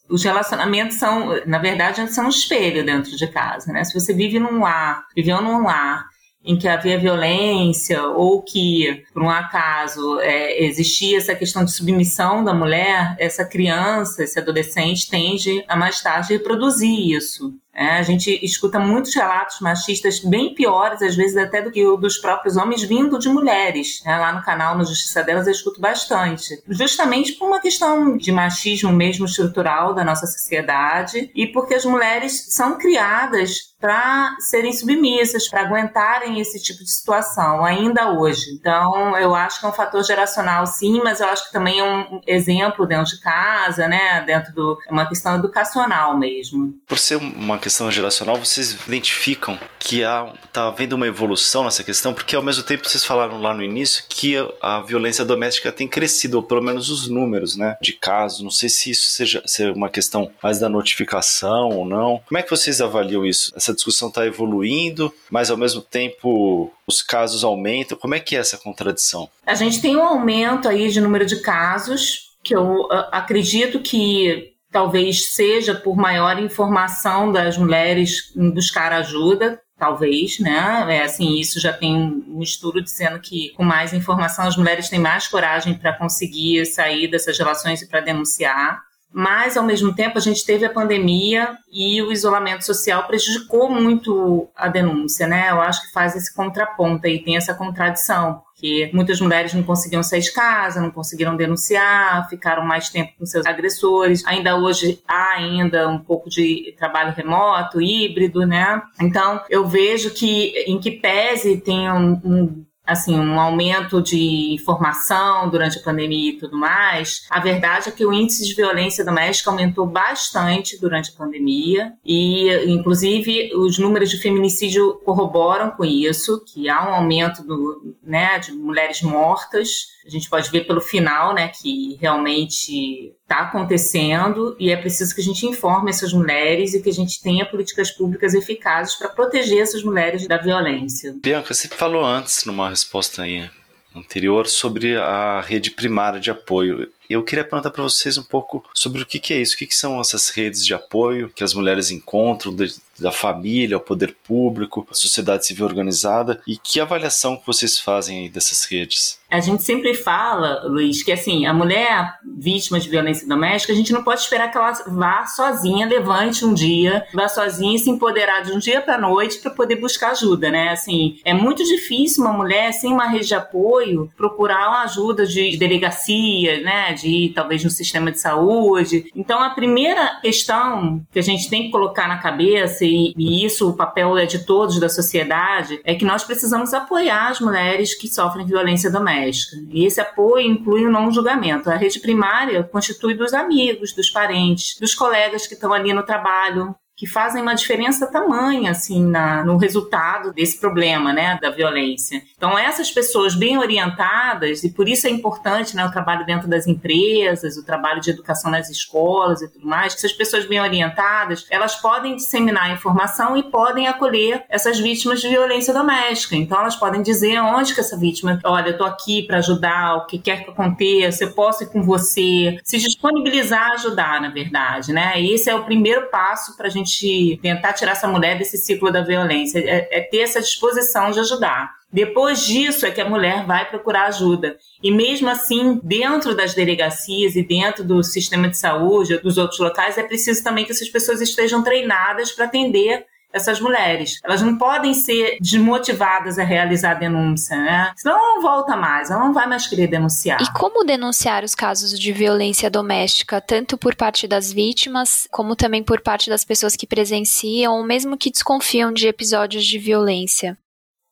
Os relacionamentos são, na verdade, são um espelho dentro de casa, né? Se você vive num lar, viveu num lar em que havia violência ou que, por um acaso, é, existia essa questão de submissão da mulher, essa criança, esse adolescente tende a mais tarde reproduzir isso. É, a gente escuta muitos relatos machistas bem piores, às vezes até do que o dos próprios homens, vindo de mulheres. É, lá no canal, no Justiça Delas, eu escuto bastante. Justamente por uma questão de machismo mesmo estrutural da nossa sociedade e porque as mulheres são criadas para serem submissas, para aguentarem esse tipo de situação, ainda hoje. Então, eu acho que é um fator geracional, sim, mas eu acho que também é um exemplo dentro de casa, né? Dentro do. É uma questão educacional mesmo. Por ser uma questão geracional, vocês identificam que há, tá havendo uma evolução nessa questão? Porque ao mesmo tempo vocês falaram lá no início que a, violência doméstica tem crescido, ou pelo menos os números, né, de casos. Não sei se isso seja, seja uma questão mais da notificação ou não. Como é que vocês avaliam isso? Essa discussão está evoluindo, mas ao mesmo tempo os casos aumentam. Como é que é essa contradição? A gente tem um aumento aí de número de casos que eu uh, acredito que talvez seja por maior informação das mulheres em buscar ajuda, talvez, né? É assim, isso já tem um estudo dizendo que com mais informação as mulheres têm mais coragem para conseguir sair dessas relações e para denunciar. Mas, ao mesmo tempo, a gente teve a pandemia e o isolamento social prejudicou muito a denúncia, né? Eu acho que faz esse contraponto aí, tem essa contradição porque muitas mulheres não conseguiam sair de casa, não conseguiram denunciar, ficaram mais tempo com seus agressores. Ainda hoje há ainda um pouco de trabalho remoto, híbrido, né? Então eu vejo que em que pese tem um, um assim, um aumento de informação durante a pandemia e tudo mais, a verdade é que o índice de violência doméstica aumentou bastante durante a pandemia e, inclusive, os números de feminicídio corroboram com isso, que há um aumento do, né, de mulheres mortas. A gente pode ver pelo final, né, que realmente está acontecendo e é preciso que a gente informe essas mulheres e que a gente tenha políticas públicas eficazes para proteger essas mulheres da violência. Bianca, você falou antes, numa resposta aí anterior, sobre a rede primária de apoio. Eu queria perguntar para vocês um pouco sobre o que, que é isso, o que, que, são essas redes de apoio que as mulheres encontram, de, da família, ao poder público, a sociedade civil organizada, e que avaliação que vocês fazem dessas redes? A gente sempre fala, Luiz, que assim, a mulher vítima de violência doméstica, a gente não pode esperar que ela vá sozinha, levante um dia, vá sozinha e se empoderar de um dia para noite para poder buscar ajuda, né? Assim, é muito difícil uma mulher sem uma rede de apoio procurar uma ajuda de delegacia, né? De ir talvez no sistema de saúde. Então, a primeira questão que a gente tem que colocar na cabeça, e, e isso o papel é de todos da sociedade, é que nós precisamos apoiar as mulheres que sofrem violência doméstica. E esse apoio inclui o não julgamento. A rede primária constitui dos amigos, dos parentes, dos colegas que estão ali no trabalho, que fazem uma diferença tamanha assim na, no resultado desse problema, né, da violência. Então essas pessoas bem orientadas e por isso é importante, né, o trabalho dentro das empresas, o trabalho de educação nas escolas e tudo mais. Essas pessoas bem orientadas, elas podem disseminar informação e podem acolher essas vítimas de violência doméstica. Então elas podem dizer onde que essa vítima, olha, eu tô aqui para ajudar, o que quer que aconteça, eu posso ir com você, se disponibilizar a ajudar, na verdade, né? Esse é o primeiro passo para a gente gente tentar tirar essa mulher desse ciclo da violência, é, é ter essa disposição de ajudar. Depois disso é que a mulher vai procurar ajuda. E mesmo assim, dentro das delegacias e dentro do sistema de saúde, dos outros locais, é preciso também que essas pessoas estejam treinadas para atender essas mulheres. Elas não podem ser desmotivadas a realizar a denúncia, né? Senão ela não volta mais, ela não vai mais querer denunciar. E como denunciar os casos de violência doméstica, tanto por parte das vítimas, como também por parte das pessoas que presenciam, ou mesmo que desconfiam de episódios de violência?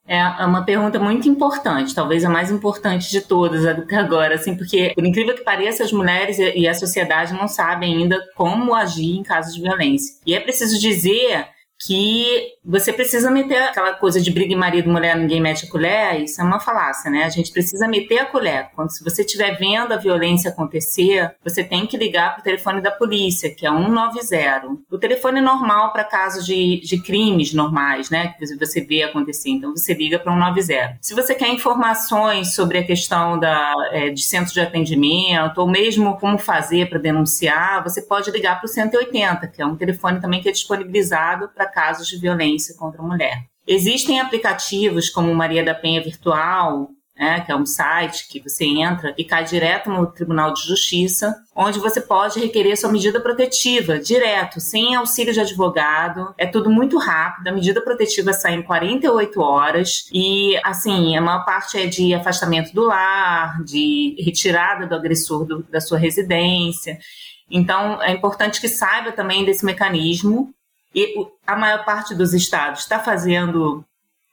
É, é uma pergunta muito importante, talvez a mais importante de todas até agora, assim, porque, por incrível que pareça, as mulheres e a sociedade não sabem ainda como agir em casos de violência. E é preciso dizer que você precisa meter aquela coisa de briga em marido, mulher, ninguém mete a colher, isso é uma falácia, né? A gente precisa meter a colher. Quando se você estiver vendo a violência acontecer, você tem que ligar para o telefone da polícia, que é 190. O telefone normal para casos de, de crimes normais, né? Que você vê acontecer. Então você liga para 190. Se você quer informações sobre a questão da, é, de centro de atendimento, ou mesmo como fazer para denunciar, você pode ligar para o 180, que é um telefone também que é disponibilizado para casos de violência contra a mulher. Existem aplicativos como Maria da Penha Virtual, né, que é um site que você entra e cai direto no Tribunal de Justiça, onde você pode requerer sua medida protetiva direto, sem auxílio de advogado. É tudo muito rápido. A medida protetiva sai em 48 horas e, assim, a maior parte é de afastamento do lar, de retirada do agressor do, da sua residência. Então, é importante que saiba também desse mecanismo e a maior parte dos estados está fazendo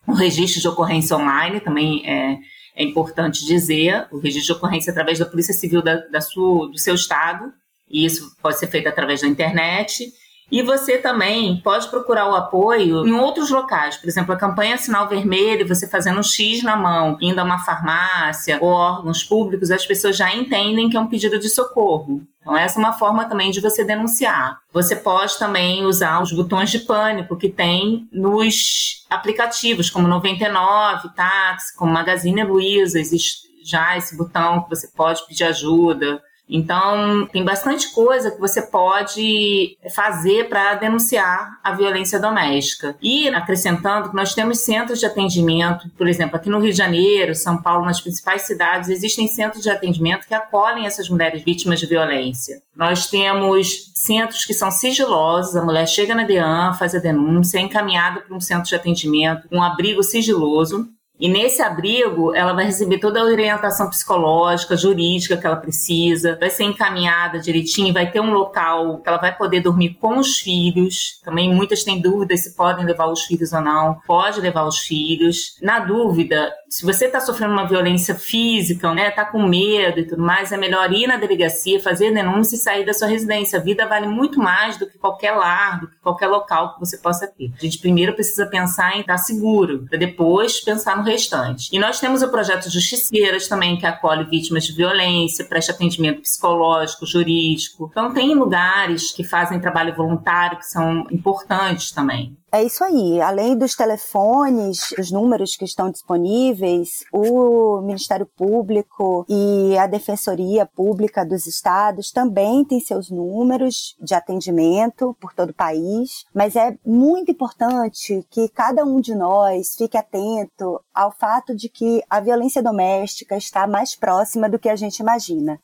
o registro de ocorrência online, também é, é, importante dizer, o registro de ocorrência através da Polícia Civil da, da sua, do seu estado, e isso pode ser feito através da internet. E você também pode procurar o apoio em outros locais. Por exemplo, a campanha Sinal Vermelho, você fazendo um X na mão, indo a uma farmácia ou órgãos públicos, as pessoas já entendem que é um pedido de socorro. Então, essa é uma forma também de você denunciar. Você pode também usar os botões de pânico que tem nos aplicativos, como 99, Táxi, como Magazine Luiza, existe já esse botão que você pode pedir ajuda. Então, tem bastante coisa que você pode fazer para denunciar a violência doméstica. E, acrescentando, que nós temos centros de atendimento, por exemplo, aqui no Rio de Janeiro, São Paulo, nas principais cidades, existem centros de atendimento que acolhem essas mulheres vítimas de violência. Nós temos centros que são sigilosos, a mulher chega na DEAN, faz a denúncia, é encaminhada para um centro de atendimento, um abrigo sigiloso, e nesse abrigo, ela vai receber toda a orientação psicológica, jurídica que ela precisa, vai ser encaminhada direitinho, vai ter um local que ela vai poder dormir com os filhos. Também muitas têm dúvidas se podem levar os filhos ou não. Pode levar os filhos. Na dúvida, se você está sofrendo uma violência física, né, tá com medo e tudo mais, é melhor ir na delegacia, fazer denúncia e sair da sua residência. A vida vale muito mais do que qualquer lar, do que qualquer local que você possa ter. A gente primeiro precisa pensar em estar seguro, para depois pensar no restante. E nós temos o projeto Justiceiras também, que acolhe vítimas de violência, presta atendimento psicológico, jurídico. Então, tem lugares que fazem trabalho voluntário que são importantes também. É isso aí. Além dos telefones, dos números que estão disponíveis, o Ministério Público e a Defensoria Pública dos Estados também têm seus números de atendimento por todo o país. Mas é muito importante que cada um de nós fique atento ao fato de que a violência doméstica está mais próxima do que a gente imagina.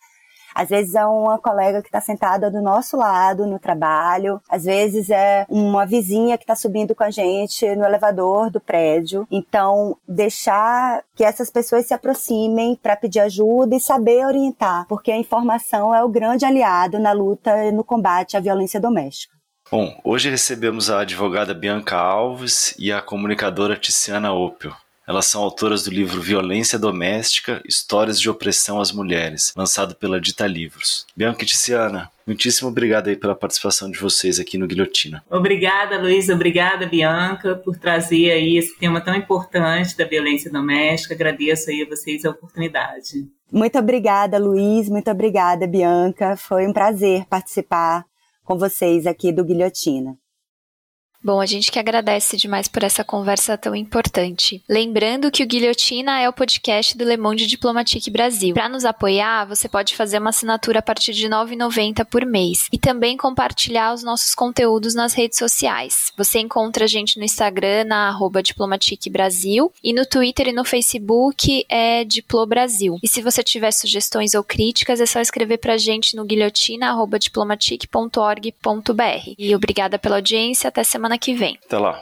Às vezes é uma colega que está sentada do nosso lado no trabalho, às vezes é uma vizinha que está subindo com a gente no elevador do prédio. Então, deixar que essas pessoas se aproximem para pedir ajuda e saber orientar, porque a informação é o grande aliado na luta e no combate à violência doméstica. Bom, hoje recebemos a advogada Bianca Alves e a comunicadora Tiziana Opel. Elas são autoras do livro Violência Doméstica, Histórias de Opressão às Mulheres, lançado pela Dita Livros. Bianca e Tiziana, muitíssimo obrigado aí pela participação de vocês aqui no Guilhotina. Obrigada, Luísa. Obrigada, Bianca, por trazer aí esse tema tão importante da violência doméstica. Agradeço aí a vocês a oportunidade. Muito obrigada, Luiz. Muito obrigada, Bianca. Foi um prazer participar com vocês aqui do Guilhotina. Bom, a gente que agradece demais por essa conversa tão importante. Lembrando que o Guilhotina é o podcast do Le Monde Diplomatique Brasil. Para nos apoiar, você pode fazer uma assinatura a partir de R$ 9,90 por mês e também compartilhar os nossos conteúdos nas redes sociais. Você encontra a gente no Instagram, na arroba Diplomatique Brasil, e no Twitter e no Facebook é Diplo Brasil. E se você tiver sugestões ou críticas, é só escrever para a gente no guilhotina.diplomatique.org.br. E obrigada pela audiência, até semana que vem. Até lá.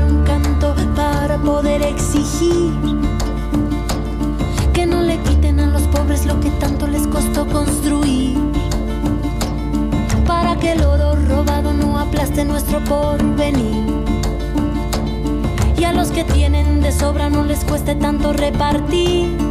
poder exigir que no le quiten a los pobres lo que tanto les costó construir. Para que el oro robado no aplaste nuestro porvenir. Y a los que tienen de sobra no les cueste tanto repartir.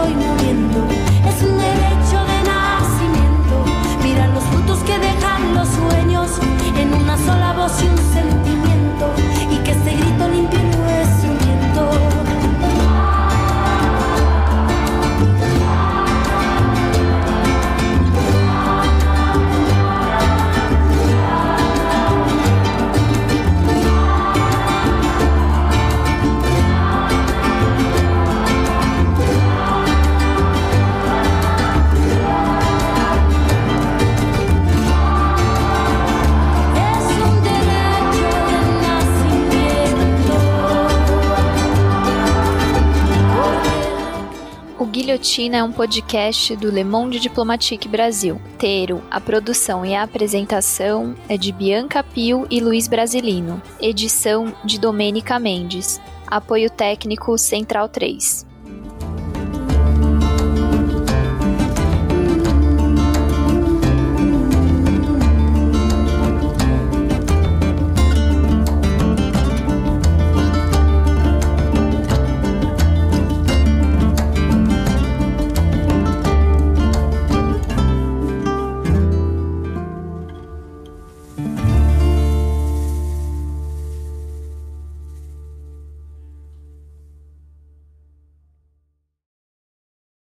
Guilhotina é um podcast do Le Monde Diplomatique Brasil. Teiro, a produção e a apresentação é de Bianca Pio e Luiz Brasilino. Edição de Domênica Mendes. Apoio técnico Central 3.